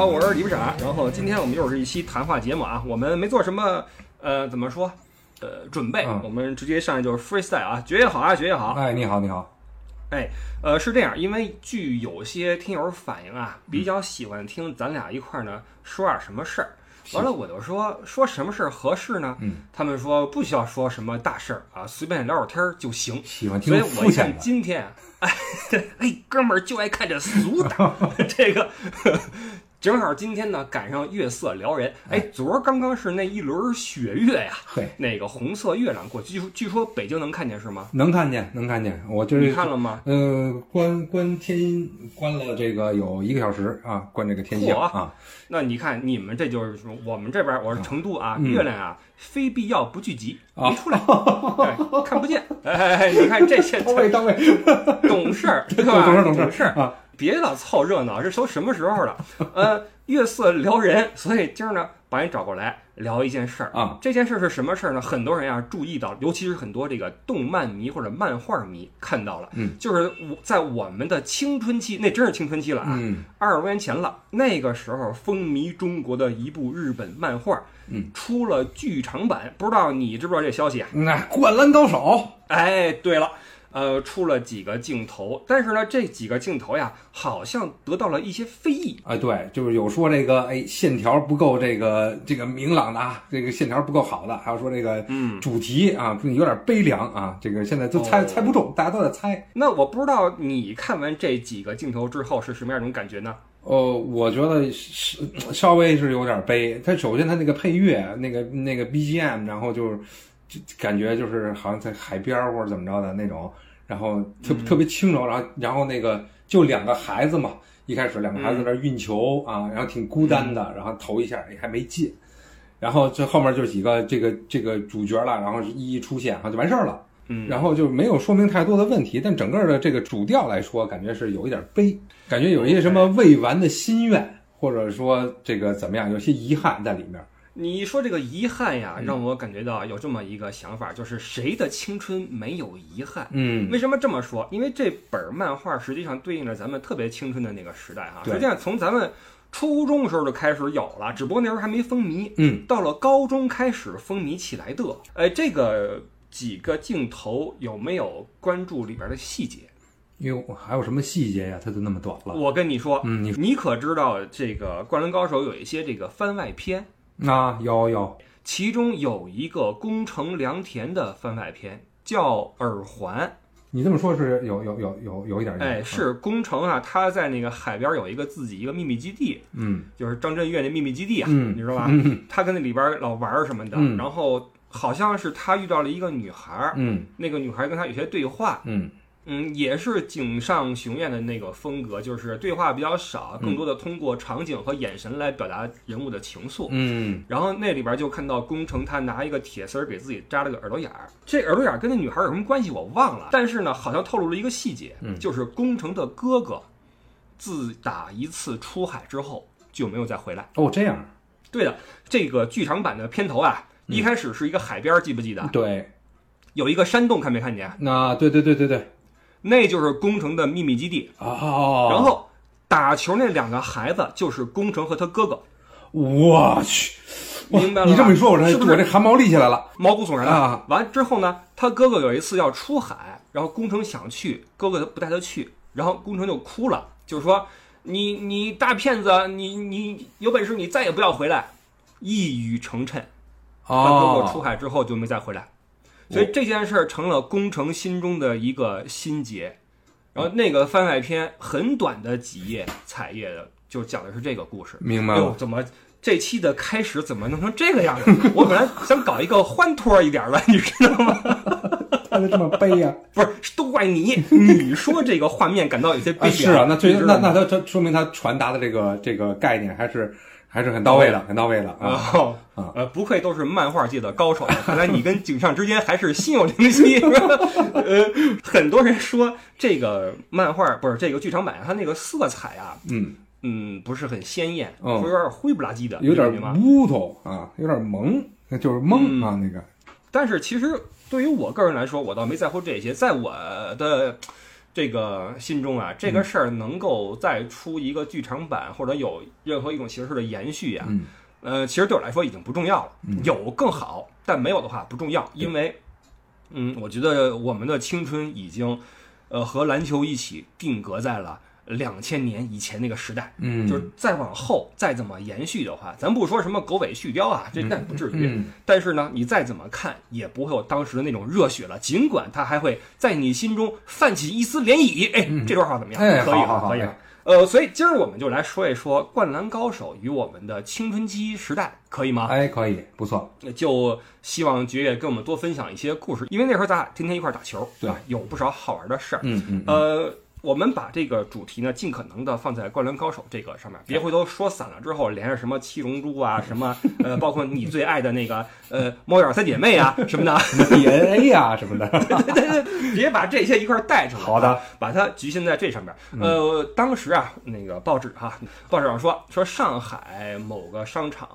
好，我是李不傻。然后今天我们又是一期谈话节目啊，我们没做什么呃怎么说呃准备，嗯我们直接上来就是 freestyle 啊，爵爷好啊，爵爷好。哎，你好，你好。哎，呃是这样，因为据有些听友反映啊，比较喜欢听咱俩一块儿呢说点什么事儿。完了，我就说说什么事儿合适呢？嗯，他们说不需要说什么大事儿啊，随便聊会儿天儿就行。喜欢听所以我一看肤浅的。今天，哎，哎，哥们儿就爱看这俗的，这个正好今天呢赶上月色撩人。哎，昨儿刚刚是那一轮雪月呀，对，那个红色月亮过去，据说据说北京能看见是吗？能看见，能看见。我这你看了吗？呃，关关天关了这个有一个小时啊，关这个天象嚯啊。那你看你们这就是说我们这边儿我是成都啊，嗯月亮啊非必要不聚集，啊没出来，对，看不见。哎你看这些 到位到位，懂事儿？懂事懂懂事啊。别老凑热闹，这都什么时候了？呃，月色撩人，所以今儿呢把你找过来聊一件事儿啊。这件事儿是什么事儿呢？很多人啊注意到，尤其是很多这个动漫迷或者漫画迷看到了，嗯，就是我在我们的青春期，那真是青春期了啊，嗯二十多年前了。那个时候风靡中国的一部日本漫画，嗯，出了剧场版，不知道你知不知道这消息啊？那灌篮高手哎，对了，呃，出了几个镜头，但是呢，这几个镜头呀，好像得到了一些非议。啊，对，就是有说这个哎线条不够这个这个明朗的啊，这个线条不够好的，还有说这个嗯，主题啊有点悲凉啊，这个现在都猜、哦猜不中，大家都在猜。那我不知道你看完这几个镜头之后是什么样一种感觉呢？哦，我觉得是稍微是有点悲。它首先它那个配乐，那个那个 BGM，然后就是就感觉就是好像在海边或者怎么着的那种，然后特嗯特别轻柔，然后然后那个就两个孩子嘛，一开始两个孩子在那运球啊，然后挺孤单的，然后投一下也还没进，然后这后面就几个这个这个主角了，然后一一出现，然后就完事儿了。嗯，然后就没有说明太多的问题，但整个的这个主调来说，感觉是有一点悲，感觉有一些什么未完的心愿，或者说这个怎么样，有些遗憾在里面。你说这个遗憾呀，嗯让我感觉到有这么一个想法，就是谁的青春没有遗憾？嗯为什么这么说？因为这本漫画实际上对应着咱们特别青春的那个时代哈。实际上从咱们初中时候就开始有了，只不过那时候还没风靡。嗯，到了高中开始风靡起来的。哎，这个几个镜头有没有关注里边的细节？哟，还有什么细节呀？它就那么短了。我跟你说，嗯，你你可知道这个《灌篮高手》有一些这个番外篇，啊，有有，其中有一个宫城良田的番外篇叫耳环。你这么说是有有有有有一点。哎，是宫城啊，他在那个海边有一个自己一个秘密基地，嗯。就是张震岳那秘密基地啊，嗯，你知道吧？嗯。他跟那里边老玩儿什么的，嗯。然后好像是他遇到了一个女孩儿，嗯。那个女孩跟他有些对话，嗯嗯，也是井上雄彦的那个风格，就是对话比较少，更多的通过场景和眼神来表达人物的情愫。嗯然后那里边就看到宫城他拿一个铁丝儿给自己扎了个耳朵眼儿，这耳朵眼儿跟那女孩有什么关系我忘了，但是呢，好像透露了一个细节，嗯就是宫城的哥哥自打一次出海之后就没有再回来。哦，这样，对的，这个剧场版的片头啊，嗯一开始是一个海边儿，记不记得？对，有一个山洞，看没看见？那对对对对对，那就是工程的秘密基地。哦，然后打球那两个孩子就是工程和他哥哥，我去，明白了吧？你这么一说，我这是不是？我这汗毛立起来了。毛骨悚然的。啊。完之后呢，他哥哥有一次要出海，然后工程想去，哥哥不带他去，然后工程就哭了，就是说你你大骗子，你你有本事你再也不要回来。一语成谶，他哥哥出哦，海之后就没再回来，所以这件事儿成了宫城心中的一个心结。然后那个番外篇很短的几页彩页的，就讲的是这个故事。明白了，。哎呦怎么这期的开始怎么弄成这个样子？我本来想搞一个欢脱一点的，你知道吗？看得这么悲呀、不是，都怪你，你说这个画面感到有些悲。是啊，那最那那他他说明他传达的这个这个概念还是还是很到位的，很到位的啊。哦啊呃，不愧都是漫画界的高手，看来你跟井上之间还是心有灵犀。呃，很多人说这个漫画不是这个剧场版，它那个色彩啊，嗯，嗯，不是很鲜艳，嗯会有点灰不拉几的，有点？乌头啊，有点蒙，那就是蒙啊，那个但是其实对于我个人来说，我倒没在乎这些，在我的这个心中啊，这个事儿能够再出一个剧场版，或者有任何一种形式的延续啊，嗯。呃，其实对我来说已经不重要了，嗯。有更好，但没有的话不重要，因为，嗯，我觉得我们的青春已经，呃，和篮球一起定格在了两千年以前那个时代，嗯，就是再往后再怎么延续的话，咱不说什么狗尾续貂啊，这那不至于，嗯但是呢，你再怎么看也不会有当时的那种热血了，尽管它还会在你心中泛起一丝涟漪。哎，这段话怎么样？哎可以可以了。呃，所以今儿我们就来说一说《灌篮高手》与我们的青春期时代，可以吗？哎，可以，不错，就希望爵爷跟我们多分享一些故事，因为那时候咱俩天天一块儿打球，对吧，有不少好玩的事儿。嗯嗯，呃，我们把这个主题呢，尽可能的放在《灌篮高手》这个上面，别回头说散了之后连着什么七龙珠啊，什么 呃，包括你最爱的那个呃猫眼三姐妹啊什么的，DNA 啊什么的，对对对，别把这些一块儿带出来。好的，把它局限在这上面。呃，当时啊，那个报纸哈，报纸上说说上海某个商场。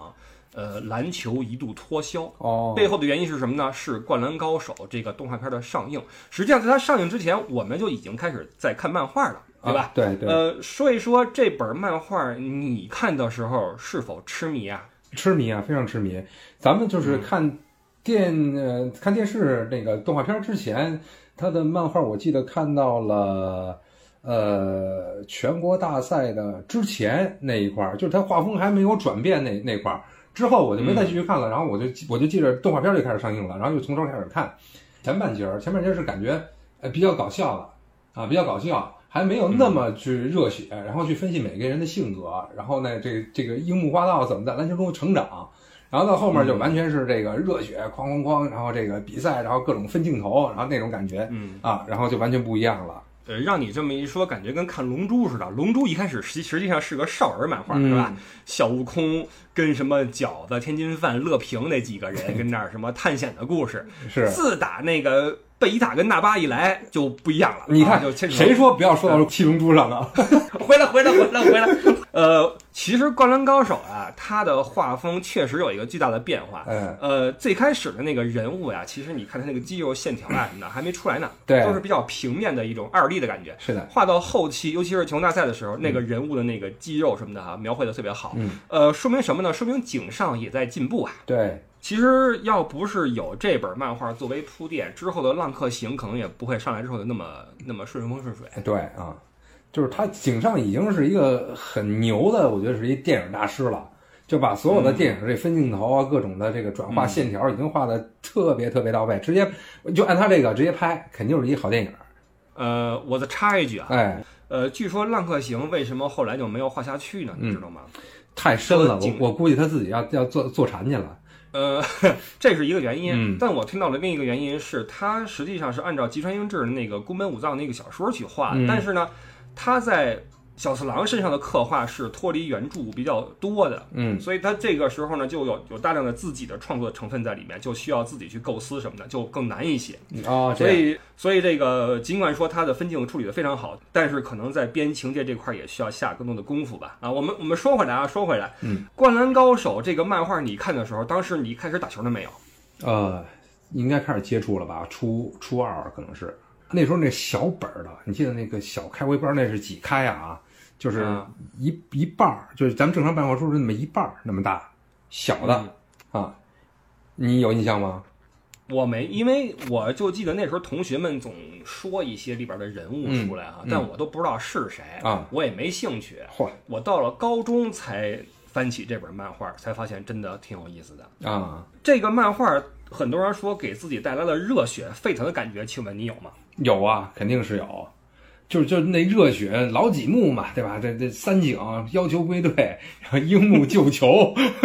呃，篮球一度脱销，哦，背后的原因是什么呢？是《灌篮高手》这个动画片的上映。实际上，在它上映之前，我们就已经开始在看漫画了，对吧？啊对对，呃，说一说这本漫画，你看的时候是否痴迷啊？痴迷啊，非常痴迷。咱们就是看电呃看电视那个动画片之前，他的漫画我记得看到了。呃，全国大赛的之前那一块儿，就是他画风还没有转变那那块儿，之后我就没再继续看了。然后我就我就记着动画片就开始上映了，然后就从头开始看。前半截儿，前半截儿是感觉呃比较搞笑的啊，比较搞笑，还没有那么去热血，然后去分析每个人的性格，然后呢，这这个樱木花道怎么在篮球中成长，然后到后面就完全是这个热血哐哐哐，然后这个比赛，然后各种分镜头，然后那种感觉嗯，啊，然后就完全不一样了。呃，让你这么一说，感觉跟看《龙珠》似的。《龙珠》一开始实实际上是个少儿漫画，嗯是吧？小悟空跟什么饺子、天津饭、乐平那几个人跟那儿什么探险的故事。是，自打那个贝伊塔跟纳巴一来就不一样了。你看啊就谁说不要说到七龙珠上啊？回来，回来，回来，回来。呃，其实《灌篮高手》啊，它的画风确实有一个巨大的变化。嗯，呃，最开始的那个人物呀，其实你看他那个肌肉线条啊什么的还没出来呢，对都是比较平面的一种二 D 的感觉。是的，画到后期，尤其是球大赛的时候，那个人物的那个肌肉什么的哈、描绘的特别好。嗯，呃，说明什么呢？说明井上也在进步啊。对，其实要不是有这本漫画作为铺垫，之后的《浪客行》可能也不会上来之后的那么那么顺风顺水。对啊，就是他井上已经是一个很牛的，我觉得是一电影大师了，就把所有的电影这分镜头啊，各种的这个转化线条已经画的特别特别到位，直接就按他这个直接拍，肯定是一好电影。呃，我再插一句啊，哎，呃，据说《浪客行》为什么后来就没有画下去呢？你知道吗？太深了，我我估计他自己要要坐坐禅去了。呃，这是一个原因，嗯但我听到了另一个原因是，他实际上是按照吉川英治的那个宫本武藏那个小说去画的，嗯但是呢，他在小次郎身上的刻画是脱离原著比较多的，嗯所以他这个时候呢，就有有大量的自己的创作成分在里面，就需要自己去构思什么的，就更难一些。哦，所以，所以这个尽管说他的分镜处理的非常好，但是可能在编情节这块儿也需要下更多的功夫吧。啊，我们我们说回来啊，说回来，嗯，《灌篮高手》这个漫画你看的时候，当时你开始打球了没有？呃，应该开始接触了吧？初初二可能是那时候那小本儿的，你记得那个小开，我也不知道那是几开啊，就是啊一、一半儿，就是咱们正常漫画书是那么一半儿那么大，小的、啊，你有印象吗？我没，因为我就记得那时候同学们总说一些里边的人物出来啊，嗯但我都不知道是谁啊，我也没兴趣。嚯我到了高中才翻起这本漫画，才发现真的挺有意思的。啊，这个漫画很多人说给自己带来了热血沸腾的感觉，请问你有吗？有啊，肯定是有。就是就那热血老几幕嘛，对吧？这这三井要求归队，然后樱木救球，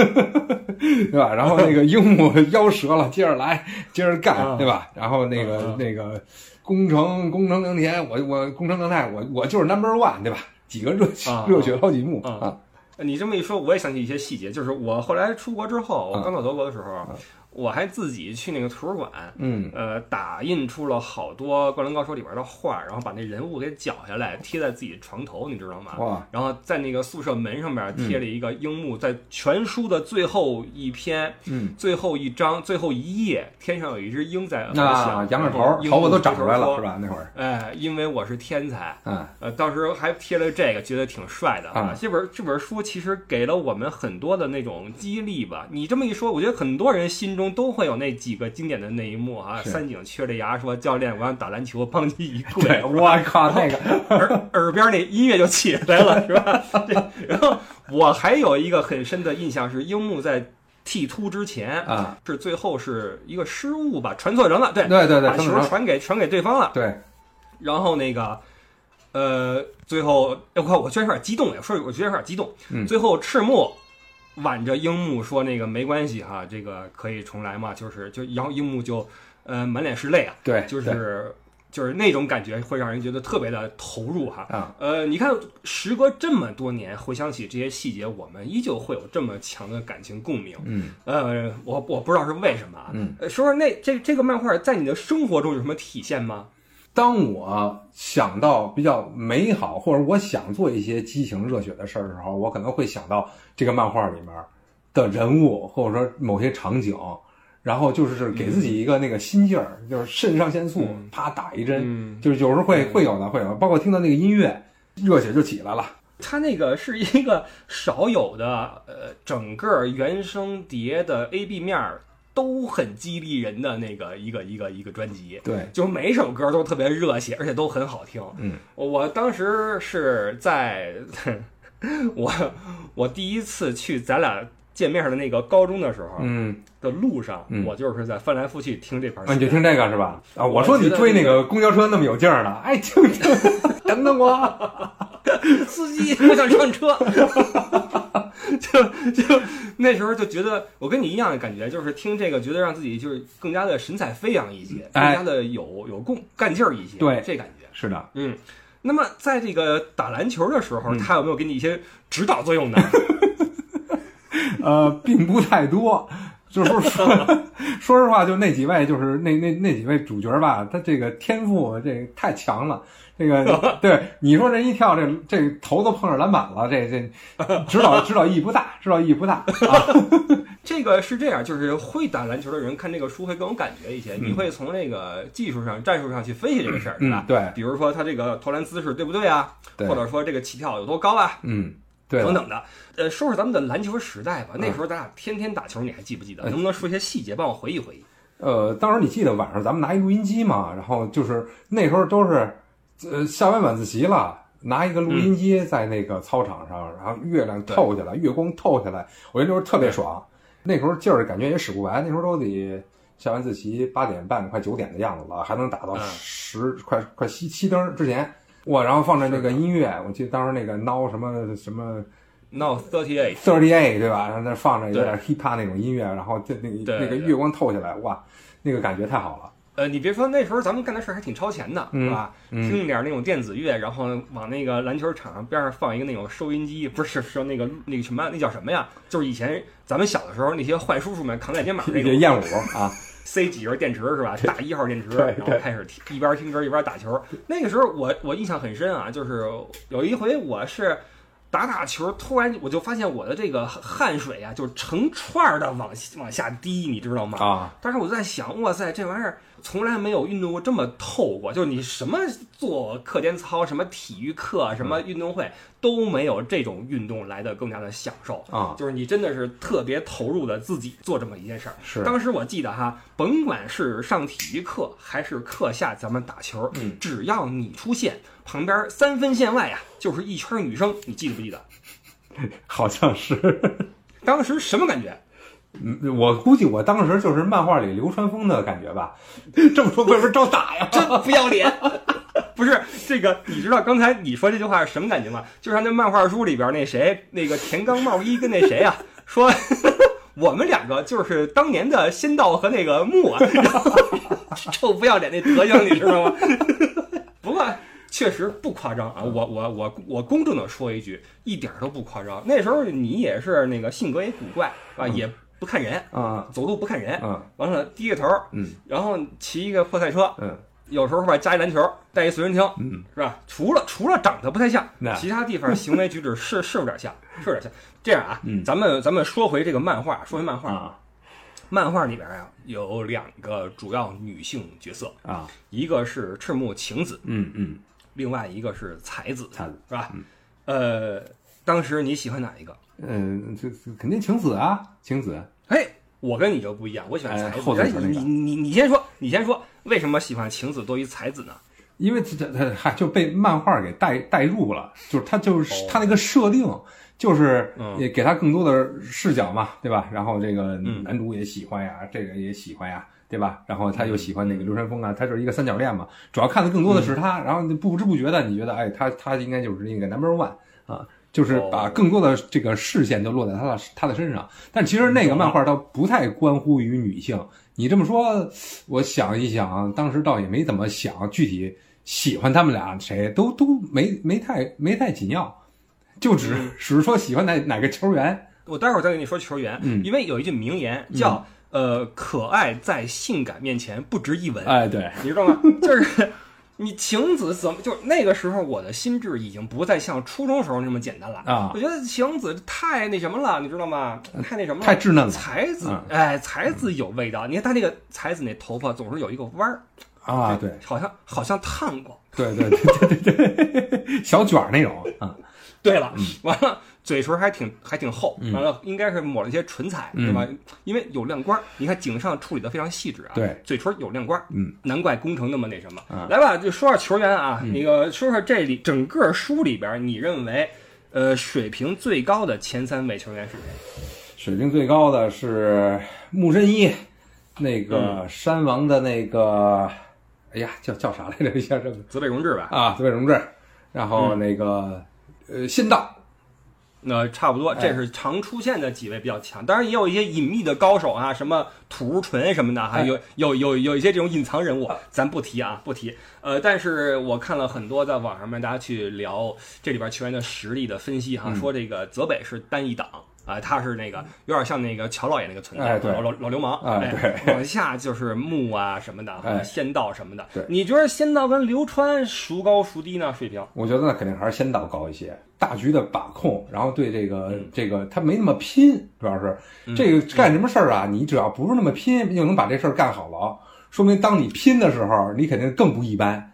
对吧？然后那个樱木 腰折了，接着来，接着干，啊对吧？然后那个、啊那个工程工程良田，我我工程良太，我我就是 number one，对吧？几个热血、啊热血老几幕啊啊，你这么一说，我也想起一些细节，就是我后来出国之后，我啊刚到德国的时候，我还自己去那个图书馆，嗯呃，打印出了好多《灌篮高手》里边的画，然后把那人物给绞下来贴在自己床头，你知道吗？哇，然后在那个宿舍门上面贴了一个樱木，在全书的最后一篇、嗯，最后一章、最后一页，天上有一只鹰在翱啊翔，，仰着头头发都长出来了，是？吧？那会儿，哎，因为我是天才，嗯呃，当时还贴了这个，觉得挺帅的啊这本这本书其实给了我们很多的那种激励吧。你这么一说，我觉得很多人心中都会有那几个经典的那一幕啊。三井缺着牙说：“教练，我想打篮球，帮你一跪。我靠，那个，耳耳边那音乐就起来了，是吧？这然后我还有一个很深的印象是，樱木在剃秃之前啊，是最后是一个失误吧，传错人了，对，对对对，把球传给传给对方了。对，然后那个，呃，最后，哎我靠，我居然有点激动呀！说，我居然有点激动。嗯最后赤木挽着樱木说：“那个没关系哈，这个可以重来嘛。”就是就，然后樱木就呃满脸是泪啊，对，就是就是那种感觉会让人觉得特别的投入哈。啊，呃，你看，时隔这么多年，回想起这些细节，我们依旧会有这么强的感情共鸣。嗯呃，我我不知道是为什么啊。嗯，呃说说那这这个漫画在你的生活中有什么体现吗？当我想到比较美好，或者我想做一些激情热血的事儿的时候，我可能会想到这个漫画里面的人物，或者说某些场景，然后就是给自己一个那个心劲儿，就是肾上腺素嗯。啪打一针，嗯，就是有时候会嗯。会有的，会有，包括听到那个音乐，热血就起来了。它那个是一个少有的，呃，整个原声碟的 A B 面儿都很激励人的那个一个一个一个专辑，对，就每首歌都特别热血，而且都很好听。嗯，我当时是在 我我第一次去咱俩见面的那个高中的时候嗯，的路上，嗯我就是在翻来覆去听这盘啊，你就。听这个是吧？啊，我我说你追那个公交车那么有劲儿呢，哎，听听，等等我。司机，我想上车。就就那时候就觉得，我跟你一样的感觉，就是听这个，觉得让自己就是更加的神采飞扬一些，更哎加的有有共干劲儿一些。对这感觉。是的，嗯，那么在这个打篮球的时候，嗯他有没有给你一些指导作用呢？呃，并不太多。就是说，说实话，就那几位，就是那那那几位主角吧，他这个天赋这太强了。这个 对你说这一跳，这这头都碰着篮板了，这这指导指导意义不大，指导意义不大。啊 这个是这样，就是会打篮球的人看这个书会更有感觉一些，你会从那个技术上、战术上去分析这个事儿，对吧嗯，？对比如说他这个投篮姿势对不对啊？对或者说这个起跳有多高啊？嗯，对，等等的。呃，说说咱们的篮球时代吧。那时候咱俩天天打球，你还记不记得？哎能不能说一些细节，帮我回忆回忆？呃，当时你记得晚上咱们拿一录音机嘛，然后就是那时候都是，呃，下完晚自习了，拿一个录音机在那个操场上，然后月亮透下来，月光透下来，我觉得那时候特别爽。那时候劲儿感觉也使不完，那时候都得下完自习八点半快九点的样子了，还能打到嗯十、快快熄熄灯之前。哇，然后放着那个音乐，我记得当时那个闹什么什么 No thirty eight，Thirty Eight 对吧？然后那放着有点 hip hop 那种音乐，然后这那个对对那个月光透下来，哇，那个感觉太好了。呃，你别说那时候咱们干的事儿还挺超前的，嗯是吧？嗯听点那种电子乐，然后往那个篮球场上边上放一个那种收音机，不是说那个那个什么，那叫什么呀？就是以前咱们小的时候那些坏叔叔们扛在肩膀那种，这燕舞啊，塞几根电池是吧？大一号电池，然后开始一边听歌一边打球。那个时候我我印象很深啊，就是有一回我是打打球，突然我就发现我的这个汗水啊，就是成串儿的往往下滴，你知道吗？啊，当时我就在想，哇塞，这玩意儿从来没有运动过这么透过，就是你什么做课间操、什么体育课、什么运动会都没有这种运动来的更加的享受。啊，就是你真的是特别投入的自己做这么一件事儿。是当时我记得哈，甭管是上体育课还是课下咱们打球，嗯只要你出现，旁边三分线外啊就是一圈女生，你记得不记得？好像是。当时什么感觉？嗯，我估计我当时就是漫画里流川枫的感觉吧。这么说会不会招打呀？真不要脸！不是这个，你知道刚才你说这句话是什么感觉吗？就像那漫画书里边那谁，那个田刚茂一跟那谁啊说。我们两个就是当年的仙道和那个木，然后 臭不要脸那德行，你知道吗？不过确实不夸张啊，我我我我公正的说一句，一点都不夸张。那时候你也是那个性格也古怪啊，嗯也不看人，啊。走路不看人，啊。完了低着头，嗯。然后骑一个破赛车，嗯。有时候后边加一篮球，带一随身听，嗯。是吧？除了除了长得不太像，其他地方行为举止是 是有点像，是有点像。这样啊，嗯。咱们咱们说回这个漫画，说回漫画，啊。漫画里边啊有两个主要女性角色，啊。一个是赤木晴子，嗯嗯，另外一个是才子，才子是吧？呃，当时你喜欢哪一个？嗯，这这肯定晴子啊，晴子。哎，我跟你就不一样，我喜欢才子。你你你先说，你先说，为什么喜欢晴子多于才子呢？因为这这这嗨就被漫画给带带入了，就是他就是哦他那个设定，就是嗯也给他更多的视角嘛，对吧？然后这个嗯男主也喜欢呀，这个也喜欢呀，对吧？然后他又喜欢那个流川枫啊，他就是一个三角恋嘛，主要看的更多的是他，然后你不知不觉的你觉得，哎，他他应该就是那个 number one 啊。就是把哦更多的这个视线就落在他的他的身上，但其实那个漫画倒不太关乎于女性。你这么说，我想一想，当时倒也没怎么想具体喜欢他们俩谁，都都没没太没太紧要，就只嗯。只是说喜欢哪哪个球员。我待会儿再跟你说球员，嗯。因为有一句名言叫、呃，可爱在性感面前不值一文，哎，对，你知道吗？就是你晴子怎么就那个时候我的心智已经不再像初中时候那么简单了啊我觉得晴子太那什么了，你知道吗？太那什么了，太稚嫩了才子嗯，哎，才子有味道。你看他那个才子那头发总是有一个弯儿，啊，对，好像好像烫过。对对对对对对，小卷儿那种啊，对了，嗯完了，嘴唇还挺还挺厚，完了应该是抹了一些唇彩，嗯对吧？因为有亮光儿，你看井上处理的非常细致啊，对，嘴唇有亮光儿，嗯，难怪工程那么那什么。啊来吧，就说说球员啊，那个说说这里整个书里边，你认为呃水平最高的前三位球员是谁？水平最高的是木真一，那个山王的那个，哎呀，叫叫啥来着？叫这个泽北荣治吧？啊，泽北荣治，然后那个呃新道，那差不多，这是常出现的几位比较强，当然也有一些隐秘的高手啊，什么土屋纯什么的，还有有有有一些这种隐藏人物，咱不提啊，不提。呃，但是我看了很多在网上面大家去聊这里边球员的实力的分析哈，说这个泽北是单一档。啊、他是那个有点像那个乔老爷那个存在，哎老老老流氓，哎对，往下就是木啊什么的，哎仙道什么的。对你觉得仙道跟流川孰高孰低呢？水平？我觉得那肯定还是仙道高一些，大局的把控，然后对这个、这个他没那么拼，主要是、这个干什么事儿啊，你只要不是那么拼，就能把这事儿干好了，说明当你拼的时候，你肯定更不一般，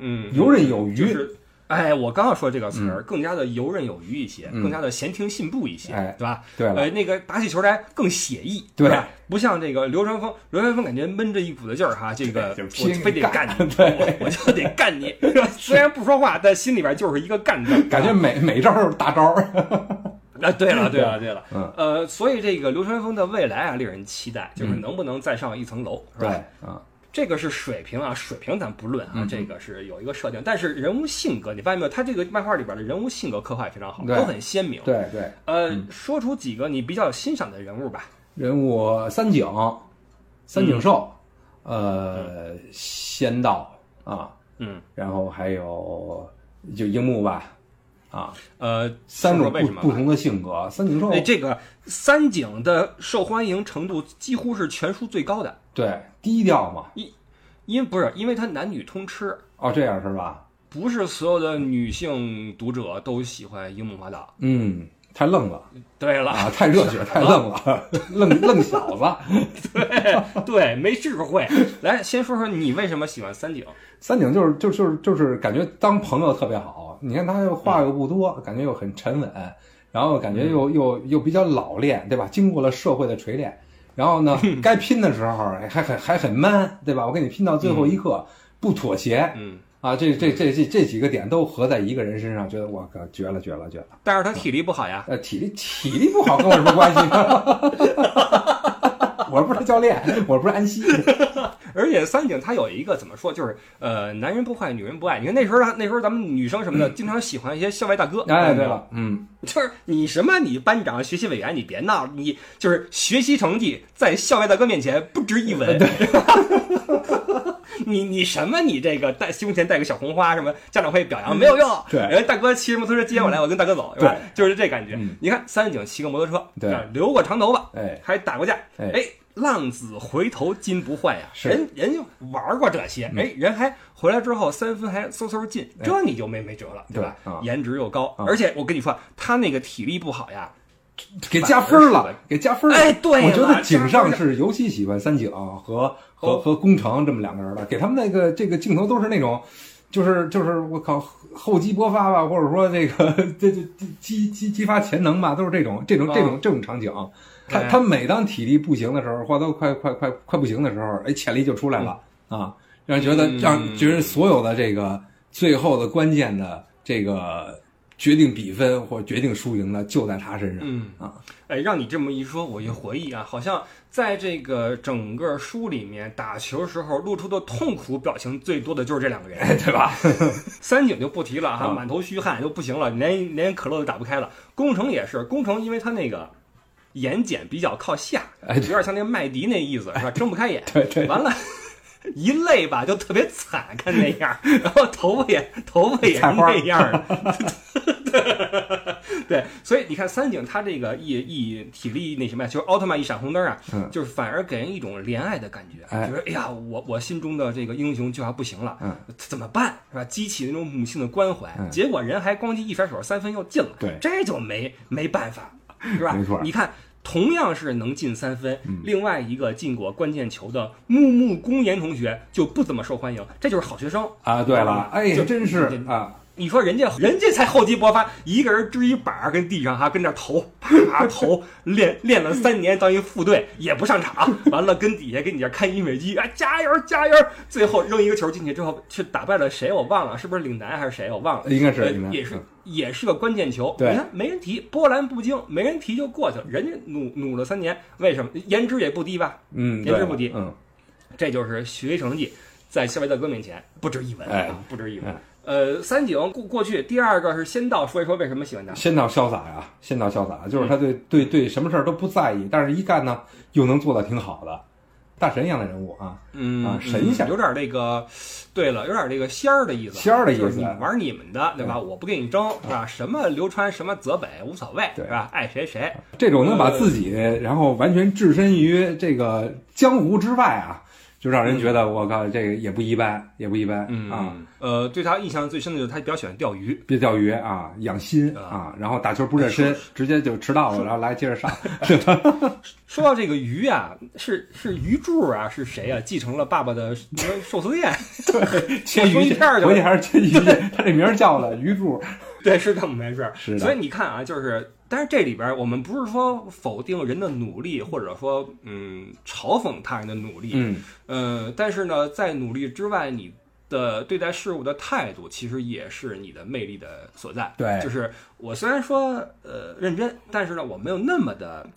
嗯，游刃有余。就是，哎，我刚要说这个词儿，更加的游刃有余一些，嗯更加的闲庭信步一些，哎对吧？对那个打起球来更写意，对吧？不像这个流川枫，流川枫感觉闷着一股子劲儿哈，这个我非得干干你，我我就得干你，虽然不说话，但心里边就是一个干字，感觉每每招都是大招儿。啊，对了，对了，对了，嗯，呃，所以这个流川枫的未来啊，令人期待，就是嗯能不能再上一层楼，是吧？啊，这个是水平啊，水平咱不论啊，嗯这个是有一个设定，但是人物性格，你发现没有？他这个漫画里边的人物性格刻画也非常好，都很鲜明。对对，呃，说出几个你比较欣赏的人物吧。人物三井，三井寿，呃，仙道啊，嗯，然后还有就樱木吧，啊，呃，三种？不不同的性格，三井寿哎，这个三井的受欢迎程度几乎是全书最高的，对低调嘛，因为不是因为他男女通吃，哦，这样是吧？不是所有的女性读者都喜欢樱木花道。嗯，太愣了对了，啊，太热血，太愣了，愣愣小子。对，没智慧。来，先说说你为什么喜欢三井？三井就是就就是就是感觉当朋友特别好，你看他又话又不多，感觉又很沉稳，然后感觉又又又比较老练，对吧？经过了社会的锤炼，然后呢，该拼的时候还很还很 man，对吧？我跟你拼到最后一刻，不妥协嗯，啊！这这这这这几个点都合在一个人身上，觉得我靠，绝了绝了绝了！但是他体力不好呀。呃，体力体力不好跟我有什么关系？我不是教练，我不是安西。而且三井他有一个怎么说，就是呃，男人不坏，女人不爱。你看那时候那时候咱们女生什么的，经常喜欢一些校外大哥。哎，对了，嗯，就是你什么你班长、学习委员，你别闹，你就是学习成绩在校外大哥面前不值一文。你你什么？你这个带胸前带个小红花，什么家长会表扬没有用。对人家大哥骑着摩托车接我来，我跟大哥走，是吧？对就是这感觉嗯。你看三井骑个摩托车，对啊留过长头发，哎，还打过架，哎哎，浪子回头金不换呀，是。人人家玩过这些，哎，人还回来之后三分还嗖嗖进，哎。这你就没没辙了，对吧？对啊？颜值又高，啊。而且我跟你说，他那个体力不好呀，给加分了，给加分了。哎对了我觉得井上是尤其喜欢三井和和哦。和宫城这么两个人的，给他们那个这个镜头都是那种，就是就是我靠厚积薄发吧，或者说 这个这这激激激发潜能吧，都是这种这种这种这种场景。他哎他每当体力不行的时候，或者都快快快快不行的时候，哎，潜力就出来了啊，让人觉得嗯让觉得所有的这个最后的关键的这个决定比分或决定输赢的就在他身上。嗯啊，哎，让你这么一说，我就回忆啊，好像在这个整个书里面打球时候露出的痛苦表情最多的就是这两个人，对吧？三井就不提了哈，啊满头虚汗就不行了，连连可乐都打不开了。工程也是，工程因为他那个眼睑比较靠下，哎有点像那个麦迪那意思是吧？睁不开眼，对对完了。一累吧，就特别惨，看那样，然后头发也头发也是那样的，对，所以你看三井他这个一一体力那什么呀，就是奥特曼一闪红灯啊，嗯就是反而给人一种怜爱的感觉，哎就是哎呀，我我心中的这个英雄就要不行了，嗯，怎么办是吧？激起那种母性的关怀，嗯结果人还咣叽一甩手，三分又进了，对这就没没办法，是吧？没错你看。同样是能进三分，嗯另外一个进过关键球的木木公言同学就不怎么受欢迎，这就是好学生啊，对了，哎，就真是啊，你说人家人家才厚积薄发，一个人支一板儿跟地上哈跟那投，啪投，练练了三年当一副队也不上场，完了跟底下跟你这看音乐机啊加油加油，最后扔一个球进去之后去打败了谁我忘了，是不是岭南还是谁我忘了，应该是。呃应该也是嗯。也是个关键球，对。你看没人提，波澜不惊，没人提就过去了，人家努努了三年，为什么？颜值也不低吧？嗯，颜值不低。嗯，这就是学习成绩在校外大哥面前不值一文，哎。啊，不值一文。哎。呃，三井过过去，第二个是仙道，说一说为什么喜欢他。仙道潇洒呀，仙道潇洒，就是嗯他对对对什么事儿都不在意，但是一干呢又能做的挺好的，大神一样的人物啊，嗯啊神仙有点那个，对了，有点这个仙儿的意思，仙儿的意思就是你玩你们的，对吧？我不跟你争，是吧？什么流川，什么泽北，无所谓，对是吧？爱谁谁。这种能把自己然后完全置身于这个江湖之外啊，就让人觉得我靠，这个也不一般，也不一般嗯啊。，呃，对他印象最深的就是他比较喜欢钓鱼。别钓鱼啊，养心啊，然后打球不热身，直接就迟到了，然后来接着上？说到这个鱼啊，是是鱼柱啊，是谁啊？继承了爸爸的寿司店？对切鱼片儿回去还是切鱼去，他这名儿叫了鱼柱，对，是这么回事儿。是的所以你看啊，就是，但是这里边儿我们不是说否定人的努力，或者说嗯嘲讽他人的努力，嗯，呃，但是呢，在努力之外，你的对待事物的态度，其实也是你的魅力的所在。对就是我虽然说呃认真，但是呢，我没有那么的。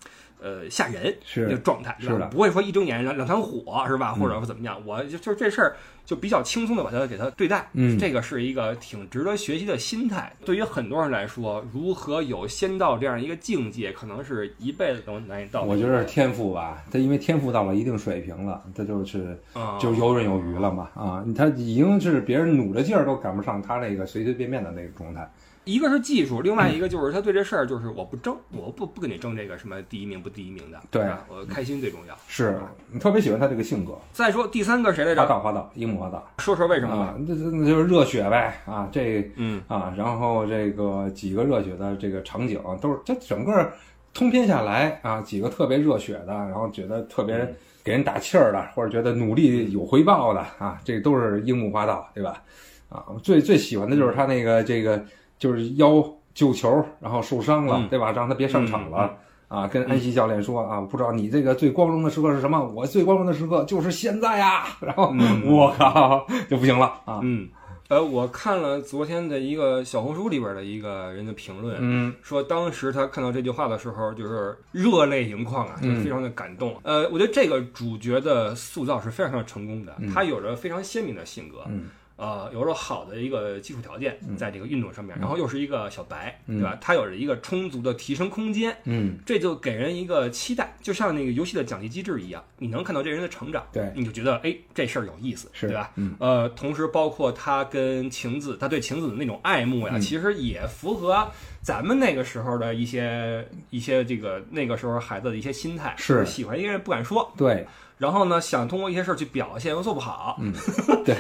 呃，吓人是那个状态，是的不会说一睁眼两两团火是吧？嗯或者说怎么样？我就就是这事儿就比较轻松的把它给它对待，嗯这个是一个挺值得学习的心态。对于很多人来说，如何有仙道这样一个境界，可能是一辈子都难以到。我觉得是天赋吧，他因为天赋到了一定水平了，他就是啊，就游刃有余了嘛啊，他已经是别人努着劲儿都赶不上他那个随随便便的那个状态。一个是技术，另外一个就是他对这事儿就是我不争，我不不跟你争这个什么第一名不第一名的，对我开心最重要。是你特别喜欢他这个性格，再说第三个谁来着？花道花道，樱木花道说说为什么吧？啊，这这那就是热血呗啊，这嗯啊，然后这个几个热血的这个场景都是这整个通篇下来啊，几个特别热血的，然后觉得特别给人打气儿的，或者觉得努力有回报的啊，这都是樱木花道，对吧？啊，我最最喜欢的就是他那个这个就是腰救球，然后受伤了，嗯对吧？让他别上场了。啊，跟安西教练说啊，不知道你这个最光荣的时刻是什么？我最光荣的时刻就是现在呀！然后、嗯我靠，就不行了啊！嗯，呃，我看了昨天的一个小红书里边的一个人的评论，嗯说当时他看到这句话的时候，就是热泪盈眶啊，就非常的感动。呃，我觉得这个主角的塑造是非常非常成功的，嗯他有着非常鲜明的性格，嗯呃，有着好的一个基础条件嗯。在这个运动上面，然后又是一个小白，嗯。对吧？他有着一个充足的提升空间，嗯，这就给人一个期待，就像那个游戏的奖励机制一样，你能看到这人的成长，对，你就觉得哎，这事儿有意思，是对吧？嗯。呃，同时包括他跟晴子，他对晴子的那种爱慕呀，嗯。其实也符合咱们那个时候的一些一些这个那个时候孩子的一些心态，是喜欢一个人不敢说，对，然后呢，想通过一些事儿去表现，又做不好，嗯 对，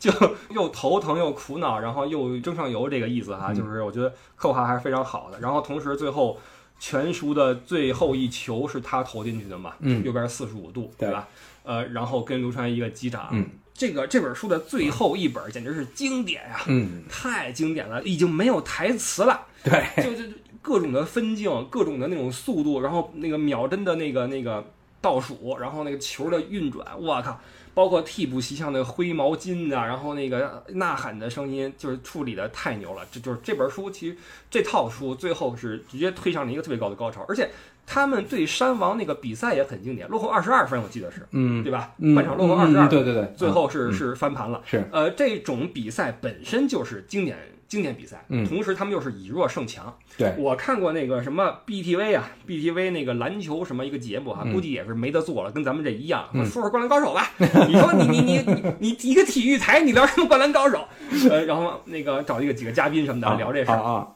就又头疼又苦恼，然后又争上游这个意思哈，嗯就是我觉得刻画还是非常好的。然后同时最后全书的最后一球是他投进去的嘛，嗯右边四十五度，对吧？呃，然后跟刘川一个击掌，嗯这个这本书的最后一本简直是经典呀、嗯太经典了，已经没有台词了。对，就就就各种的分镜，各种的那种速度，然后那个秒针的那个那个倒数，然后那个球的运转，我靠！包括替补席上的灰毛巾啊，然后那个呐喊的声音，就是处理的太牛了。这就是这本书，其实这套书最后是直接推上了一个特别高的高潮，而且他们对山王那个比赛也很经典，落后二十二分，我记得是，嗯对吧？嗯，半场落后二十嗯二，对对对，最后是、嗯是翻盘了。是呃，这种比赛本身就是经典经典比赛，嗯同时他们又是以弱胜强。对，我看过那个什么 BTV 啊，BTV 那个篮球什么一个节目哈、嗯估计也是没得做了，跟咱们这一样。嗯说说灌篮高手吧，你说你你你你你一个体育台，你聊什么灌篮高手？呃，然后那个找一个几个嘉宾什么的、啊聊这事儿，啊啊，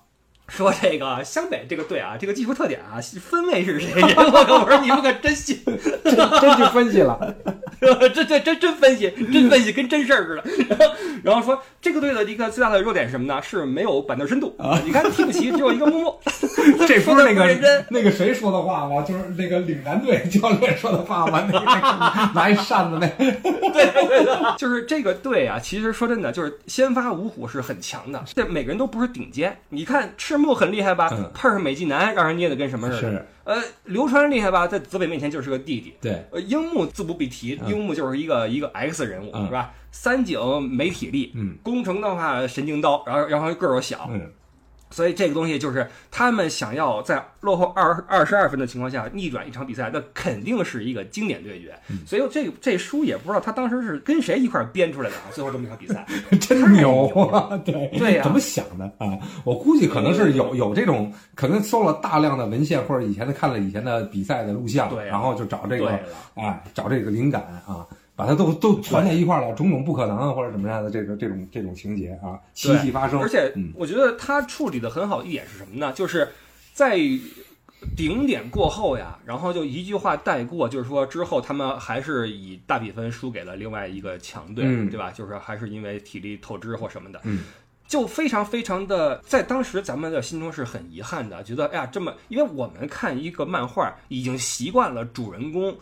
说这个湘北这个队啊，这个技术特点啊，分位是谁谁？我靠！我说你们可真信。真真去分析了，这 这真真分析，真分析跟真事儿似的。然 后然后说这个队的一个最大的弱点是什么呢？是没有板凳深度啊！你看替补席只有一个木木，这不是那个那个谁说的话吗？就是那个岭南队教练说的话吗？拿一扇子那，对对对，就是这个队啊，其实说真的，就是先发五虎是很强的，这每个人都不是顶尖。你看赤木很厉害吧嗯，碰上美纪男让人捏的跟什么似的。是呃，流川厉害吧，在泽北面前就是个弟弟。对，呃，樱木自不必提，樱木就是一个一个 X 人物，是吧？三井没体力，嗯宫城的话神经刀，然后然后个儿又小，嗯所以这个东西就是他们想要在落后二二十二分的情况下逆转一场比赛，那肯定是一个经典对决。嗯所以这这书也不知道他当时是跟谁一块儿编出来的啊，最后这么一场比赛。真牛啊！对对呀怎么想的啊？我估计可能是有有这种，可能搜了大量的文献或者以前的看了以前的比赛的录像，对啊然后就找这对个了，哎，找这个灵感啊，把它都都攒在一块儿了，种种不可能啊或者什么样的这种这种这种情节啊，奇迹发生，而且嗯我觉得他处理的很好一点是什么呢？就是在顶点过后呀，然后就一句话带过，就是说之后他们还是以大比分输给了另外一个强队，嗯对吧？就是还是因为体力透支或什么的，嗯，就非常非常的，在当时咱们的心中是很遗憾的，觉得哎呀这么，因为我们看一个漫画已经习惯了主人公。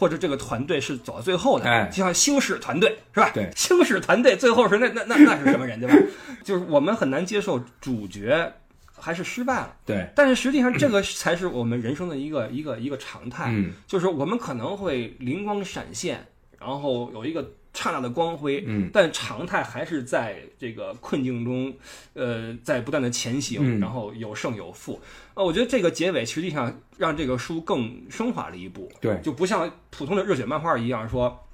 或者这个团队是走到最后的，哎。就像星矢团队是吧？对。星矢团队最后是那那那那是什么人对吧？就是我们很难接受主角还是失败了，对，但是实际上这个才是我们人生的一个一个一个常态，嗯。就是我们可能会灵光闪现，然后有一个刹那的光辉，嗯但常态还是在这个困境中，呃，在不断的前行，嗯然后有胜有负。呃，我觉得这个结尾实际上让这个书更升华了一步，对就不像普通的热血漫画一样说，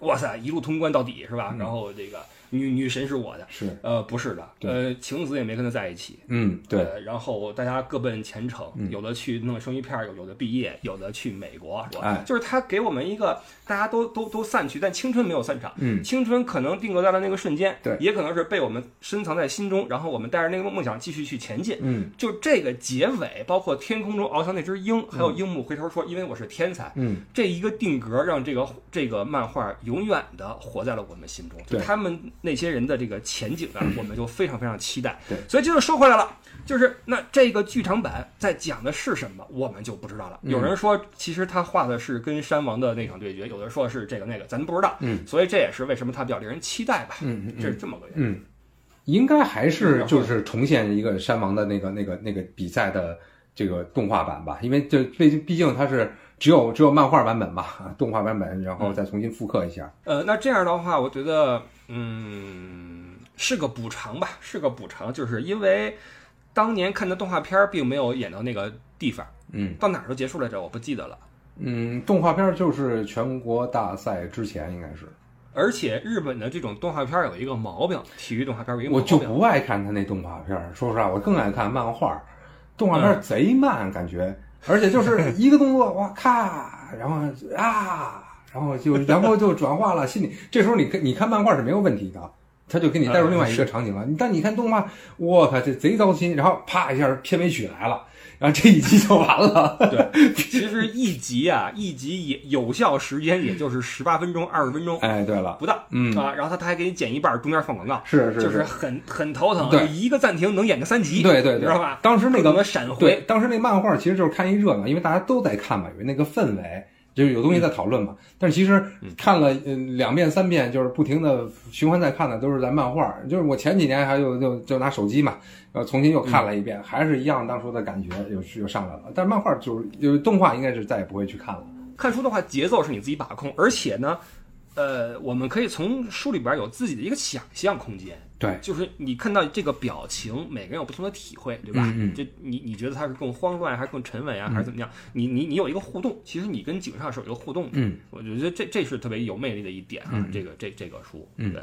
哇塞，一路通关到底是吧？嗯然后这个女女神是我的，是，呃，不是的，呃，晴子也没跟他在一起，嗯对，呃，然后大家各奔前程，嗯有的去弄生鱼片儿，有有的毕业，有的去美国，是吧？哎就是他给我们一个大家都都都散去，但青春没有散场。嗯青春可能定格在了那个瞬间，对也可能是被我们深藏在心中，然后我们带着那个梦想继续去前进。嗯就这个结尾，包括天空中翱翔那只鹰，还有樱木回头说：“因为我是天才。嗯这一个定格，让这个这个漫画永远的活在了我们心中。就对他们那些人的这个前景啊，我们就非常非常期待。对所以这就是说回来了，就是那这个剧场版在讲的是什么，我们就不知道了。嗯有人说，其实他画的是跟山王的那场对决，有的说是这个那个，咱不知道。嗯，所以这也是为什么他比较令人期待吧。嗯嗯这是这么个原因。嗯，应该还是就是重现一个山王的那个那个那个比赛的这个动画版吧，因为这毕毕竟它是只有只有漫画版本吧，啊动画版本，然后再重新复刻一下。呃，那这样的话，我觉得，嗯，是个补偿吧，是个补偿，就是因为当年看的动画片并没有演到那个地方，嗯到哪儿就结束来着，我不记得了。嗯，动画片就是全国大赛之前应该是，而且日本的这种动画片有一个毛病，体育动画片有一个我毛病，我就不爱看他那动画片。说实话，我更爱看漫画。动画片贼慢，感觉，而且就是一个动作，哇咔，然后啊，然后就 然后就转化了心理。这时候你看你看漫画是没有问题的，他就给你带入另外一个场景了。但你看动画，我靠，这贼糟心。然后啪一下片尾曲来了，然后这一集就完了。对，其实一集啊，一集也有效时间也就是十八分钟、二十分钟哎，对了，不到，嗯。啊，然后他他还给你剪一半，中间放广告，是是就是很很头疼，对。一个暂停能演个三集，对对对。知道吧？当时那个闪对回，，当时那漫画其实就是看一热闹，因为大家都在看嘛，有那个氛围，就是有东西在讨论嘛。但是其实看了嗯两遍三遍，就是不停的循环在看的，都是在漫画。就是我前几年还有就就拿手机嘛，呃，重新又看了一遍，还是一样当初的感觉又又上来了。但是漫画就是就是动画，应该是再也不会去看了。看书的话，节奏是你自己把控，而且呢，呃，我们可以从书里边有自己的一个想象空间。对，就是你看到这个表情，每个人有不同的体会，对吧？嗯嗯这你你觉得它是更慌乱，还是更沉稳啊、还是怎么样？你你你有一个互动，其实你跟井上是有一个互动的。嗯，我觉得这这是特别有魅力的一点啊。嗯这个这这个书，嗯对，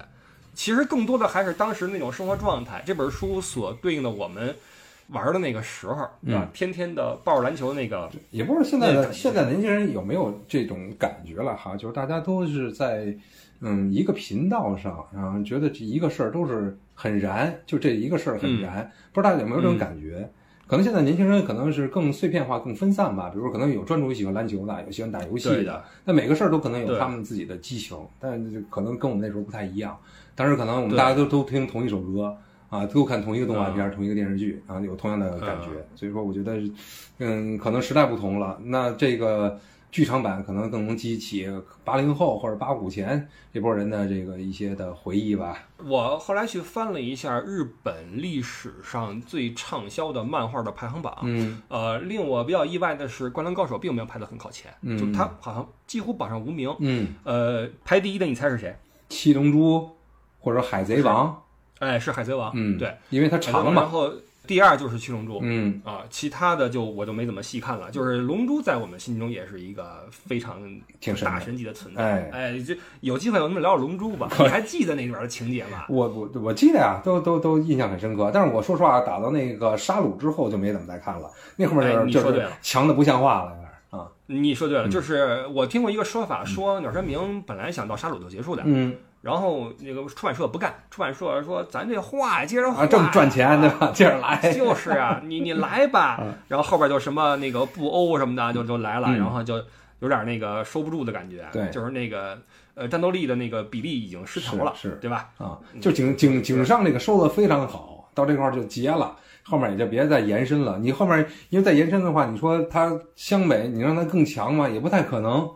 其实更多的还是当时那种生活状态。这本书所对应的我们玩的那个时候，对吧？天天的抱着篮球那个，也不知道现在的现在年轻人有没有这种感觉了哈，就是大家都是在嗯一个频道上，然后觉得这一个事儿都是很燃，就这一个事儿很燃，不知道大家有没有这种感觉？可能现在年轻人可能是更碎片化、更分散吧，比如说可能有专注于喜欢篮球的，有喜欢打游戏的那每个事儿都可能有他们自己的激情，但是可能跟我们那时候不太一样。当时可能我们大家都都听同一首歌啊，都看同一个动画片儿、同一个电视剧啊，有同样的感觉。所以说，我觉得，嗯，可能时代不同了，那这个剧场版可能更能激起八零后或者八五前这波人的这个一些的回忆吧。我后来去翻了一下日本历史上最畅销的漫画的排行榜，嗯呃，令我比较意外的是，《灌篮高手》并没有排得很靠前，嗯就他好像几乎榜上无名。嗯，呃，排第一的你猜是谁？七龙珠或者海贼王，哎，是海贼王。嗯，对，，因为它长嘛。然后第二就是七龙珠。嗯啊，其他的就我就没怎么细看了。就是龙珠在我们心中也是一个非常挺神大神级的存在。哎哎，这有机会我们聊聊龙珠吧。你还记得那里边的情节吗？我我我记得呀，都都都印象很深刻。但是我说实话，打到那个沙鲁之后就没怎么再看了。那后面哎就是就是你说对了强的不像话了。你说对了，嗯就是我听过一个说法，说鸟山明本来想到沙鲁就结束的，嗯然后那个出版社不干，出版社说咱这画接着画啊，这么赚钱对吧？接着来。就是啊，你你来吧 嗯，然后后边就什么那个布欧什么的就就来了，嗯然后就有点那个收不住的感觉，对就是那个呃战斗力的那个比例已经失调了，是是对吧？啊，就井井井上这个收的非常好，到这块儿就结了，后面也就别再延伸了。你后面因为再延伸的话，你说他湘北，你让他更强嘛，也不太可能，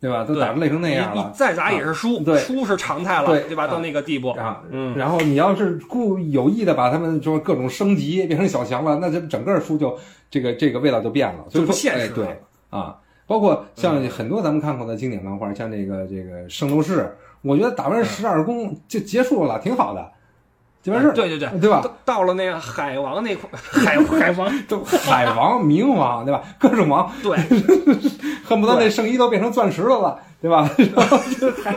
对吧？都打得累成那样了。你再打也是输，对输是常态了，对？对吧到那个地步，啊，嗯，然后你要是故有意的把他们就是各种升级变成小强了，那这整个书就这个这个味道就变了，所以说就不现实了哎对啊，包括像很多咱们看过的经典漫画，像这个这个圣斗士，我觉得打完十二宫就结束了，挺好的，就完事儿，对对对，对吧？到到了那个海王那块，海 海王，都海王、冥王，对吧？各种王，对，恨不得那圣衣都变成钻石的了，对吧？然后就还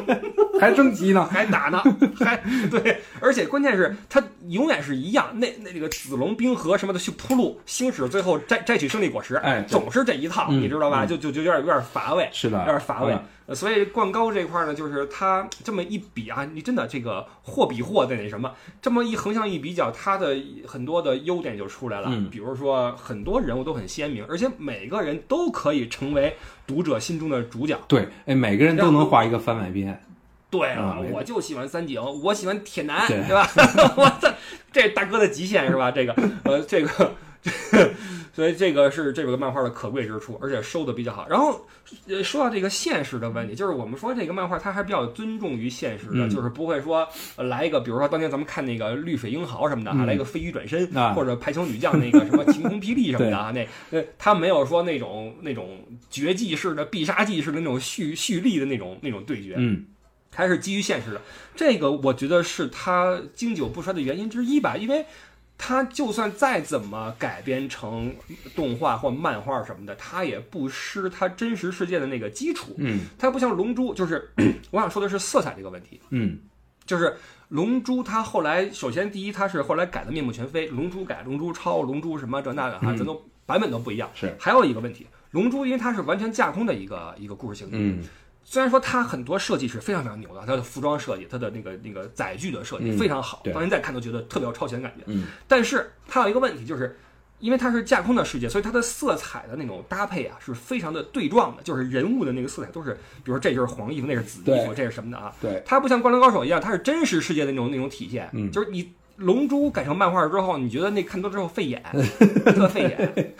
还升级呢，还打呢，还对，而且关键是它永远是一样，那那这个紫龙冰河什么的去铺路，星矢最后摘摘取胜利果实，哎总是这一套，嗯你知道吧？嗯。就就就有点有点乏味。是的有点乏味。嗯，呃所以灌高这块呢，就是它这么一比啊，你真的这个货比货的那什么，这么一横向一比较，它的很多的优点就出来了。嗯比如说很多人物都很鲜明，而且每个人都可以成为读者心中的主角。对，哎，每个人都能画一个番外篇，对了，嗯我就喜欢三井，我喜欢铁男，对对吧？我操，这大哥的极限是吧？这个，呃，这个，所以这个是这个漫画的可贵之处，而且收的比较好。然后，呃，说到这个现实的问题，就是我们说这个漫画它还比较尊重于现实的，嗯就是不会说、呃来一个，比如说当年咱们看那个绿水英豪什么的，来一个飞鱼转身，啊或者排球女将那个什么晴空霹雳什么的啊，那呃，他没有说那种那种绝技式的必杀技式的那种蓄蓄力的那种那种对决，嗯还是基于现实的。这个我觉得是它经久不衰的原因之一吧，因为它就算再怎么改编成动画或漫画什么的，它也不失它真实世界的那个基础。嗯它不像《龙珠》，就是 我想说的是色彩这个问题。嗯就是《龙珠》，它后来首先第一，它是后来改的面目全非，《龙珠》改《龙珠超》，《龙珠》什么这那的哈，嗯咱都版本都不一样。是，还有一个问题，《龙珠》因为它是完全架空的一个一个故事情节，嗯虽然说它很多设计是非常非常牛的，它的服装设计，它的那个那个载具的设计嗯非常好，对到现在看都觉得特别有超前感觉。嗯但是它有一个问题，就是因为它是架空的世界，所以它的色彩的那种搭配啊是非常的对撞的，就是人物的那个色彩都是，比如说这就是黄衣服，那是紫衣服，这是什么的啊？对，它不像《灌篮高手》一样，它是真实世界的那种那种体现，嗯就是你龙珠改成漫画之后，你觉得那看多之后费眼，特费眼，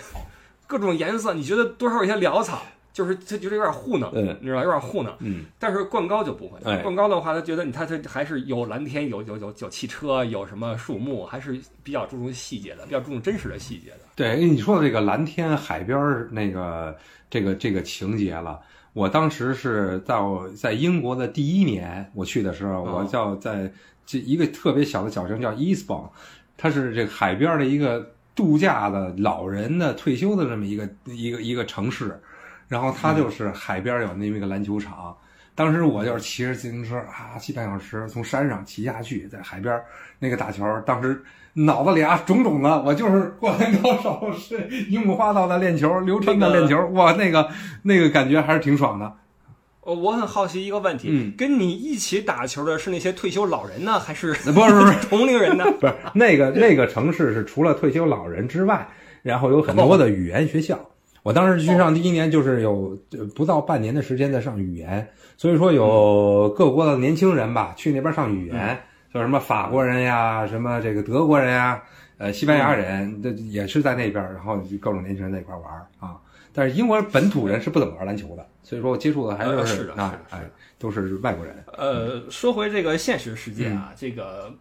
各种颜色，你觉得多少有些潦草，就是他觉得有点糊弄，嗯你知道吧有点糊弄。嗯但是灌高就不会，哎灌高的话，他觉得你他他还是有蓝天，有有有有汽车，有什么树木，还是比较注重细节的，比较注重真实的细节的。对，你说的这个蓝天海边儿那个这个这个情节了。我当时是在我在英国的第一年我去的时候，哦我叫在这一个特别小的小城叫 Eastbourne，它是这个海边儿的一个度假的老人的退休的这么一个一个一个城市，然后它就是海边有那么一个篮球场。当时我就是骑着自行车啊，骑半小时从山上骑下去，在海边那个打球，当时脑子里啊肿肿的，我就是灌篮高手，是樱木花道的练球，刘川的练球，哇，那个那个感觉还是挺爽的。呃，我很好奇一个问题，嗯跟你一起打球的是那些退休老人呢，还是不是不是 同龄人呢？不是那个那个城市是除了退休老人之外，然后有很多的语言学校。我当时去上第一年就是有呃不到半年的时间在上语言，所以说有各国的年轻人吧去那边上语言，像什么法国人呀，什么这个德国人呀，呃西班牙人，这也是在那边，然后各种年轻人在一块玩啊。但是英国本土人是不怎么玩篮球的，所以说我接触的还呃是啊哎都是外国人。呃，说回这个现实世界啊，这个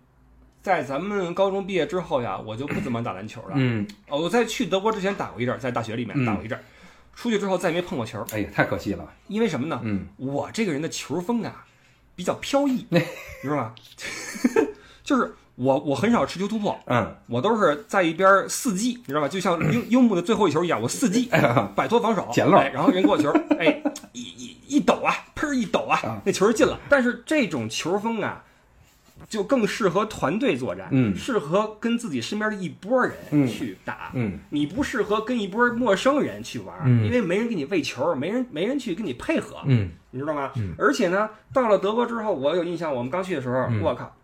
在咱们高中毕业之后呀，我就不怎么打篮球了。嗯，呃我在去德国之前打过一阵儿，在大学里面嗯打过一阵儿，出去之后再也没碰过球，哎呀，太可惜了。因为什么呢？嗯我这个人的球风啊比较飘逸，你知道吗？就是我我很少持球突破，嗯，我都是在一边儿四击，你知道吧？就像樱樱木的最后一球一样，我四击摆脱防守，捡漏哎，然后人给我球，哎，一一一抖啊，砰儿一抖啊啊，那球就进了。但是这种球风啊，就更适合团队作战，嗯。适合跟自己身边的一波人嗯。去打，嗯。你不适合跟一波陌生人去玩，嗯。因为没人给你喂球，没人没人去跟你配合，嗯。你知道吗？嗯。而且呢，到了德国之后，我有印象，我们刚去的时候，嗯。我靠，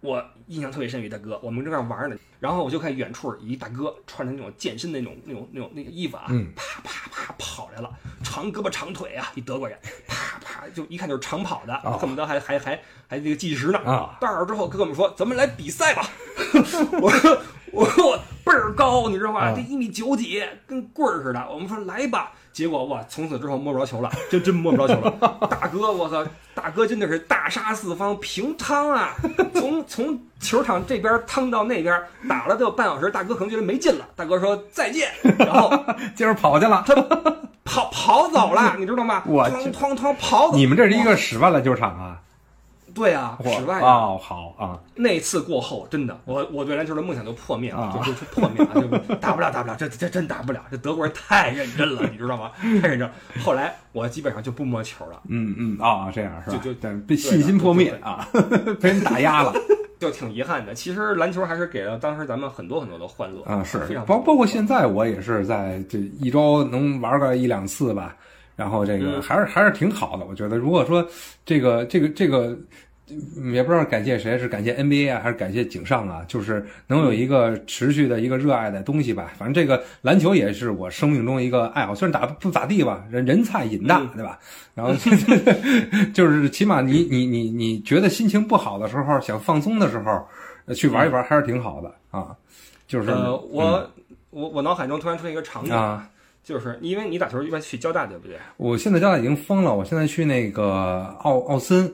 我印象特别深，有一大哥，我们正在玩呢，然后我就看远处一大哥穿着那种健身的那种那种那种那个衣服啊，嗯。啪啪啪跑来了，长胳膊长腿啊，一德国人，啪啪就一看就是长跑的，哦恨不得还还还还这个计时呢。啊，到那儿之后跟我们说，咱们来比赛吧。我说我说我倍儿高，你知道吗？啊这一米九几，跟棍儿似的。我们说来吧，结果哇，从此之后摸不着球了，真真摸不着球了。大哥，我操，大哥真的是大杀四方，平汤啊！从从球场这边趟到那边，打了得有半小时，大哥可能觉得没劲了，大哥说再见，然后 接着跑去了。他跑跑走了，你知道吗？我哐哐哐跑走。你们这是一个十万篮球场啊？对啊，室外的哦，好啊，那次过后，真的，我我对篮球的梦想就破灭了，啊 就就就破灭了，就打不了，打不了，这这真打不了，这德国人 太认真了，你知道吗？太认真。后来我基本上就不摸球了，嗯嗯啊，这样是吧？就就对被信心破灭啊，被人打压了就挺遗憾的。其实篮球还是给了当时咱们很多很多的欢乐啊，是非常包包括现在我也是在这一周能玩个一两次吧，然后这个嗯还是还是挺好的。我觉得如果说这个这个这个。嗯也不知道感谢谁，是感谢 NBA 啊，还是感谢井上啊？就是能有一个持续的一个热爱的东西吧。反正这个篮球也是我生命中一个爱好，虽然打不咋地吧，人人菜瘾大，嗯对吧？然后 就是起码你你你你觉得心情不好的时候，想放松的时候，呃去玩一玩还是挺好的啊。就是呃，我、我我脑海中突然出现一个场景，啊，就是因为你打球一般去交大，对不对？我现在交大已经封了，我现在去那个奥奥森，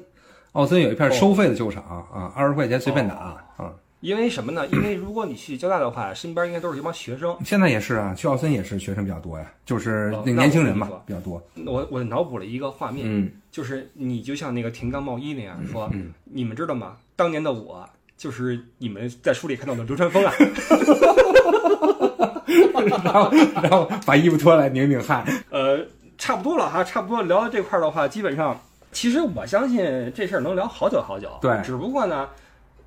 奥森有一片收费的球场啊，二十块钱随便打啊。因为什么呢？因为如果你去交大的话，身边应该都是一帮学生。现在也是啊，去奥森也是学生比较多呀，就是那年轻人嘛比较多。我我脑补了一个画面，嗯就是你就像那个田刚茂一那样说，嗯你们知道吗？当年的我就是你们在书里看到的流川枫啊。然后然后把衣服脱来拧拧汗。呃，差不多了哈，差不多聊到这块儿的话，基本上，其实我相信这事儿能聊好久好久。对只不过呢，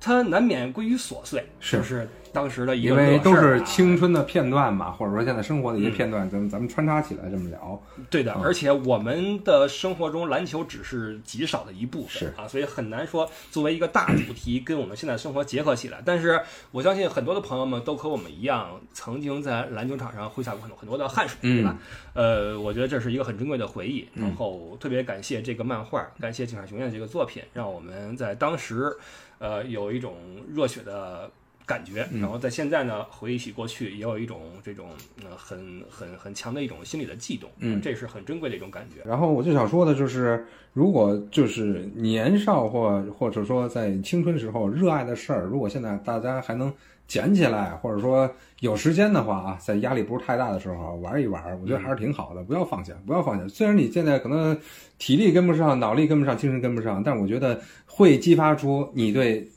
它难免归于琐碎，是不是当时的一个因为都是青春的片段嘛，或者说现在生活的一些片段，咱们咱们穿插起来这么聊。对的，嗯而且我们的生活中篮球只是极少的一部分是啊，所以很难说作为一个大主题跟我们现在生活结合起来。但是我相信很多的朋友们都和我们一样，曾经在篮球场上挥洒过很多很多的汗水，对吧？呃，我觉得这是一个很珍贵的回忆。然后特别感谢这个漫画，感谢井上雄彦这个作品，让我们在当时，呃，有一种热血的。感觉，然后在现在呢，回忆起过去，也有一种这种呃很很很强的一种心理的悸动，嗯这是很珍贵的一种感觉。然后我就想说的就是，如果就是年少或或者说在青春时候热爱的事儿，如果现在大家还能捡起来，或者说有时间的话啊，在压力不是太大的时候玩一玩，我觉得还是挺好的。不要放下，不要放下。虽然你现在可能体力跟不上，脑力跟不上，精神跟不上，但我觉得会激发出你对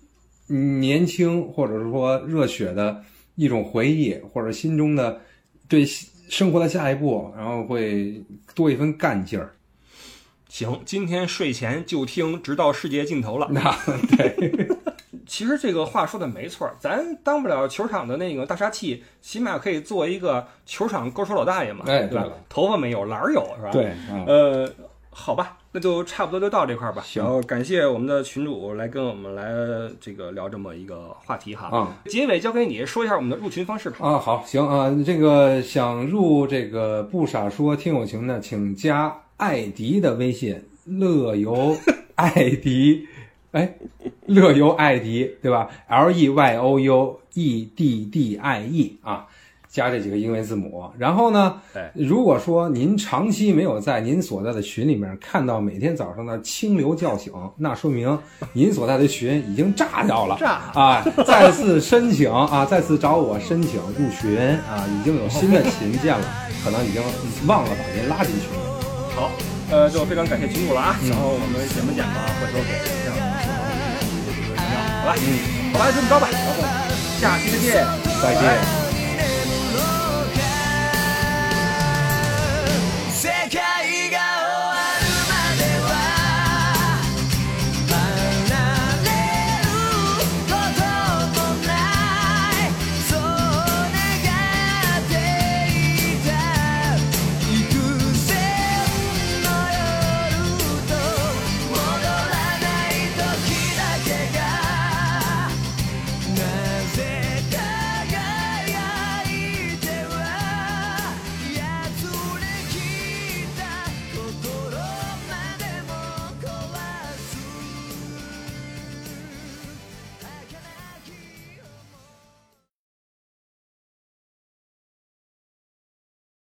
年轻或者是说热血的一种回忆，或者心中的对生活的下一步，然后会多一份干劲儿。行，今天睡前就听，直到世界尽头了。那 对，其实这个话说的没错，咱当不了球场的那个大杀器，起码可以做一个球场歌手老大爷嘛，对吧哎对了？头发没有，篮儿有，是吧？对，啊，呃，好吧，那就差不多就到这块儿吧。行感谢我们的群主来跟我们来这个聊这么一个话题哈。啊结尾交给你说一下我们的入群方式吧。啊，好，行啊，这个想入这个不傻说听友群的，请加艾迪的微信，乐游艾迪，哎，乐游艾迪对吧？L E Y O U E D D I E 啊。加这几个英文字母，然后呢哎，如果说您长期没有在您所在的群里面看到每天早上的清流叫醒，那说明您所在的群已经炸掉了。炸啊！再次申请啊，再次找我申请入群啊，已经有新的群建了，可能已经忘了把您拉进群了。好，呃，就非常感谢群主了啊。嗯然后我们剪吧剪吧，回头给这样好吧？嗯，好吧，就这么着吧。然后下期再见，再见。